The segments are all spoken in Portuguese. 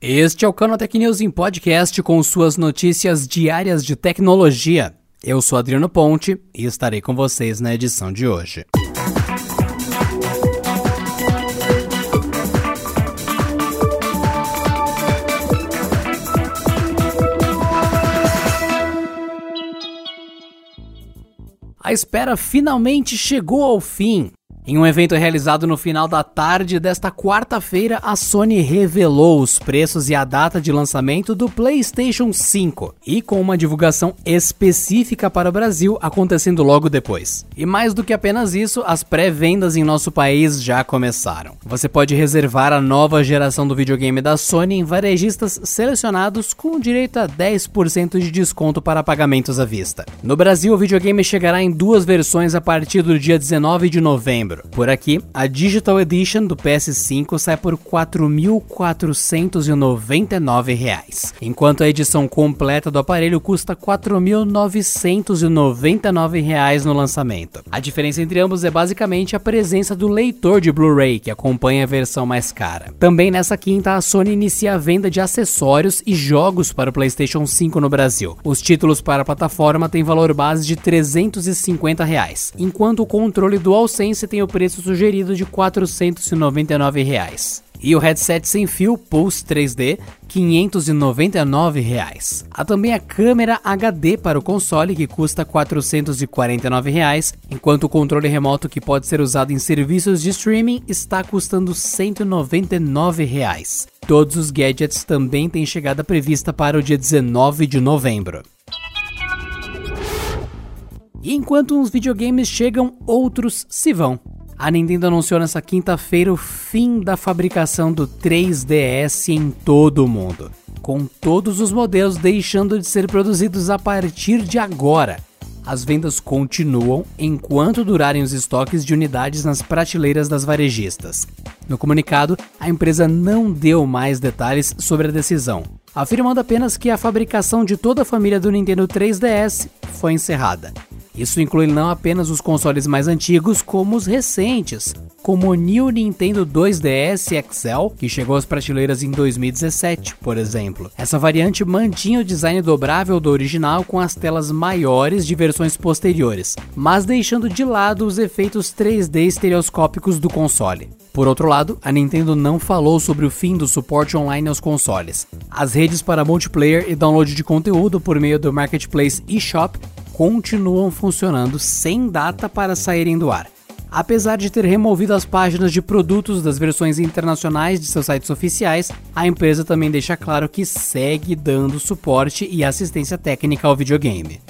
Este é o Canotech News em podcast com suas notícias diárias de tecnologia. Eu sou Adriano Ponte e estarei com vocês na edição de hoje. A espera finalmente chegou ao fim. Em um evento realizado no final da tarde desta quarta-feira, a Sony revelou os preços e a data de lançamento do PlayStation 5 e com uma divulgação específica para o Brasil acontecendo logo depois. E mais do que apenas isso, as pré-vendas em nosso país já começaram. Você pode reservar a nova geração do videogame da Sony em varejistas selecionados com direito a 10% de desconto para pagamentos à vista. No Brasil, o videogame chegará em duas versões a partir do dia 19 de novembro por aqui, a Digital Edition do PS5 sai por R$ 4.499, enquanto a edição completa do aparelho custa R$ 4.999 no lançamento. A diferença entre ambos é basicamente a presença do leitor de Blu-ray, que acompanha a versão mais cara. Também nessa quinta, a Sony inicia a venda de acessórios e jogos para o PlayStation 5 no Brasil. Os títulos para a plataforma têm valor base de 350 reais, enquanto o controle DualSense tem o preço sugerido de 499 reais. E o headset sem fio Pulse 3D, 599 reais. Há também a câmera HD para o console, que custa 449 reais, enquanto o controle remoto que pode ser usado em serviços de streaming está custando 199 reais. Todos os gadgets também têm chegada prevista para o dia 19 de novembro. E enquanto uns videogames chegam, outros se vão. A Nintendo anunciou nessa quinta-feira o fim da fabricação do 3DS em todo o mundo, com todos os modelos deixando de ser produzidos a partir de agora. As vendas continuam enquanto durarem os estoques de unidades nas prateleiras das varejistas. No comunicado, a empresa não deu mais detalhes sobre a decisão, afirmando apenas que a fabricação de toda a família do Nintendo 3DS foi encerrada. Isso inclui não apenas os consoles mais antigos, como os recentes, como o New Nintendo 2DS XL, que chegou às prateleiras em 2017, por exemplo. Essa variante mantinha o design dobrável do original com as telas maiores de versões posteriores, mas deixando de lado os efeitos 3D estereoscópicos do console. Por outro lado, a Nintendo não falou sobre o fim do suporte online aos consoles. As redes para multiplayer e download de conteúdo por meio do Marketplace eShop continuam funcionando sem data para saírem do ar. Apesar de ter removido as páginas de produtos das versões internacionais de seus sites oficiais, a empresa também deixa claro que segue dando suporte e assistência técnica ao videogame.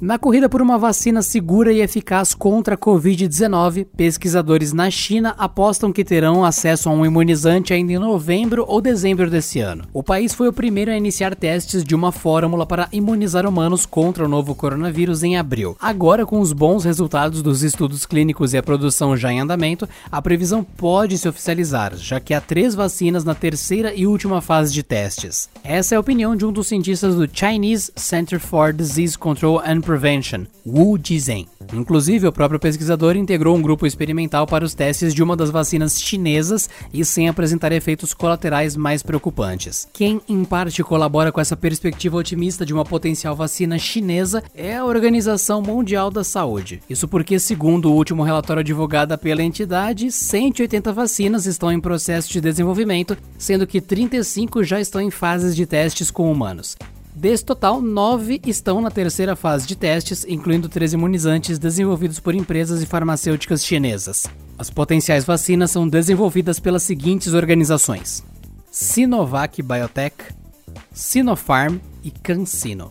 Na corrida por uma vacina segura e eficaz contra a Covid-19, pesquisadores na China apostam que terão acesso a um imunizante ainda em novembro ou dezembro desse ano. O país foi o primeiro a iniciar testes de uma fórmula para imunizar humanos contra o novo coronavírus em abril. Agora, com os bons resultados dos estudos clínicos e a produção já em andamento, a previsão pode se oficializar, já que há três vacinas na terceira e última fase de testes. Essa é a opinião de um dos cientistas do Chinese Center for Disease Control and Prevention, Wu Jizhen. Inclusive, o próprio pesquisador integrou um grupo experimental para os testes de uma das vacinas chinesas e sem apresentar efeitos colaterais mais preocupantes. Quem, em parte, colabora com essa perspectiva otimista de uma potencial vacina chinesa é a Organização Mundial da Saúde. Isso porque, segundo o último relatório divulgado pela entidade, 180 vacinas estão em processo de desenvolvimento, sendo que 35 já estão em fases de testes com humanos. Desse total, nove estão na terceira fase de testes, incluindo três imunizantes desenvolvidos por empresas e farmacêuticas chinesas. As potenciais vacinas são desenvolvidas pelas seguintes organizações: Sinovac Biotech, Sinopharm e CanSino.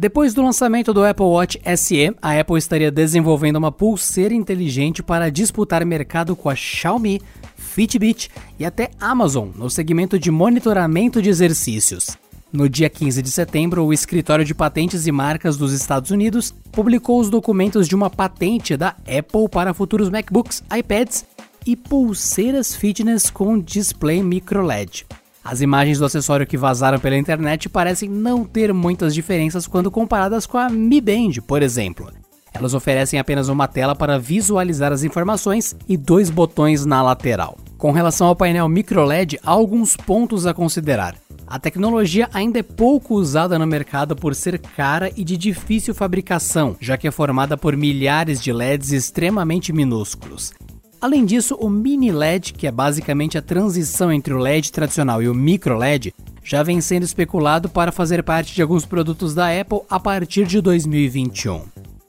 Depois do lançamento do Apple Watch SE, a Apple estaria desenvolvendo uma pulseira inteligente para disputar mercado com a Xiaomi, Fitbit e até Amazon no segmento de monitoramento de exercícios. No dia 15 de setembro, o Escritório de Patentes e Marcas dos Estados Unidos publicou os documentos de uma patente da Apple para futuros MacBooks, iPads e pulseiras fitness com display microLED. As imagens do acessório que vazaram pela internet parecem não ter muitas diferenças quando comparadas com a Mi Band, por exemplo. Elas oferecem apenas uma tela para visualizar as informações e dois botões na lateral. Com relação ao painel microLED, há alguns pontos a considerar. A tecnologia ainda é pouco usada no mercado por ser cara e de difícil fabricação, já que é formada por milhares de LEDs extremamente minúsculos. Além disso, o mini LED, que é basicamente a transição entre o LED tradicional e o micro LED, já vem sendo especulado para fazer parte de alguns produtos da Apple a partir de 2021.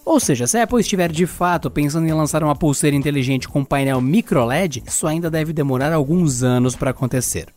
Ou seja, se a Apple estiver de fato pensando em lançar uma pulseira inteligente com painel micro LED, isso ainda deve demorar alguns anos para acontecer.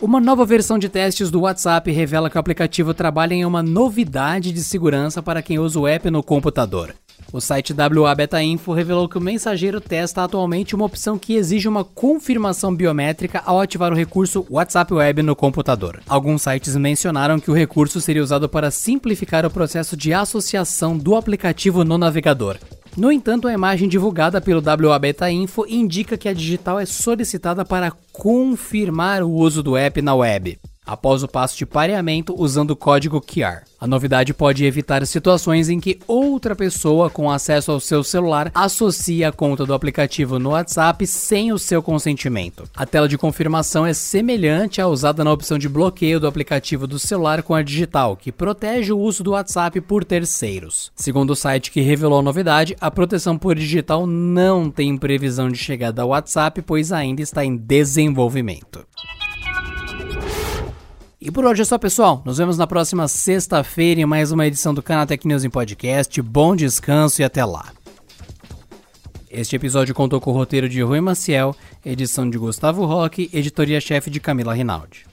Uma nova versão de testes do WhatsApp revela que o aplicativo trabalha em uma novidade de segurança para quem usa o app no computador. O site WA Beta Info revelou que o mensageiro testa atualmente uma opção que exige uma confirmação biométrica ao ativar o recurso WhatsApp Web no computador. Alguns sites mencionaram que o recurso seria usado para simplificar o processo de associação do aplicativo no navegador. No entanto, a imagem divulgada pelo WA Beta Info indica que a digital é solicitada para confirmar o uso do app na web após o passo de pareamento usando o código QR. A novidade pode evitar situações em que outra pessoa com acesso ao seu celular associa a conta do aplicativo no WhatsApp sem o seu consentimento. A tela de confirmação é semelhante à usada na opção de bloqueio do aplicativo do celular com a digital, que protege o uso do WhatsApp por terceiros. Segundo o site que revelou a novidade, a proteção por digital não tem previsão de chegada ao WhatsApp, pois ainda está em desenvolvimento. E por hoje é só, pessoal. Nos vemos na próxima sexta-feira em mais uma edição do Canatech News em Podcast. Bom descanso e até lá. Este episódio contou com o roteiro de Rui Maciel, edição de Gustavo Roque, editoria-chefe de Camila Rinaldi.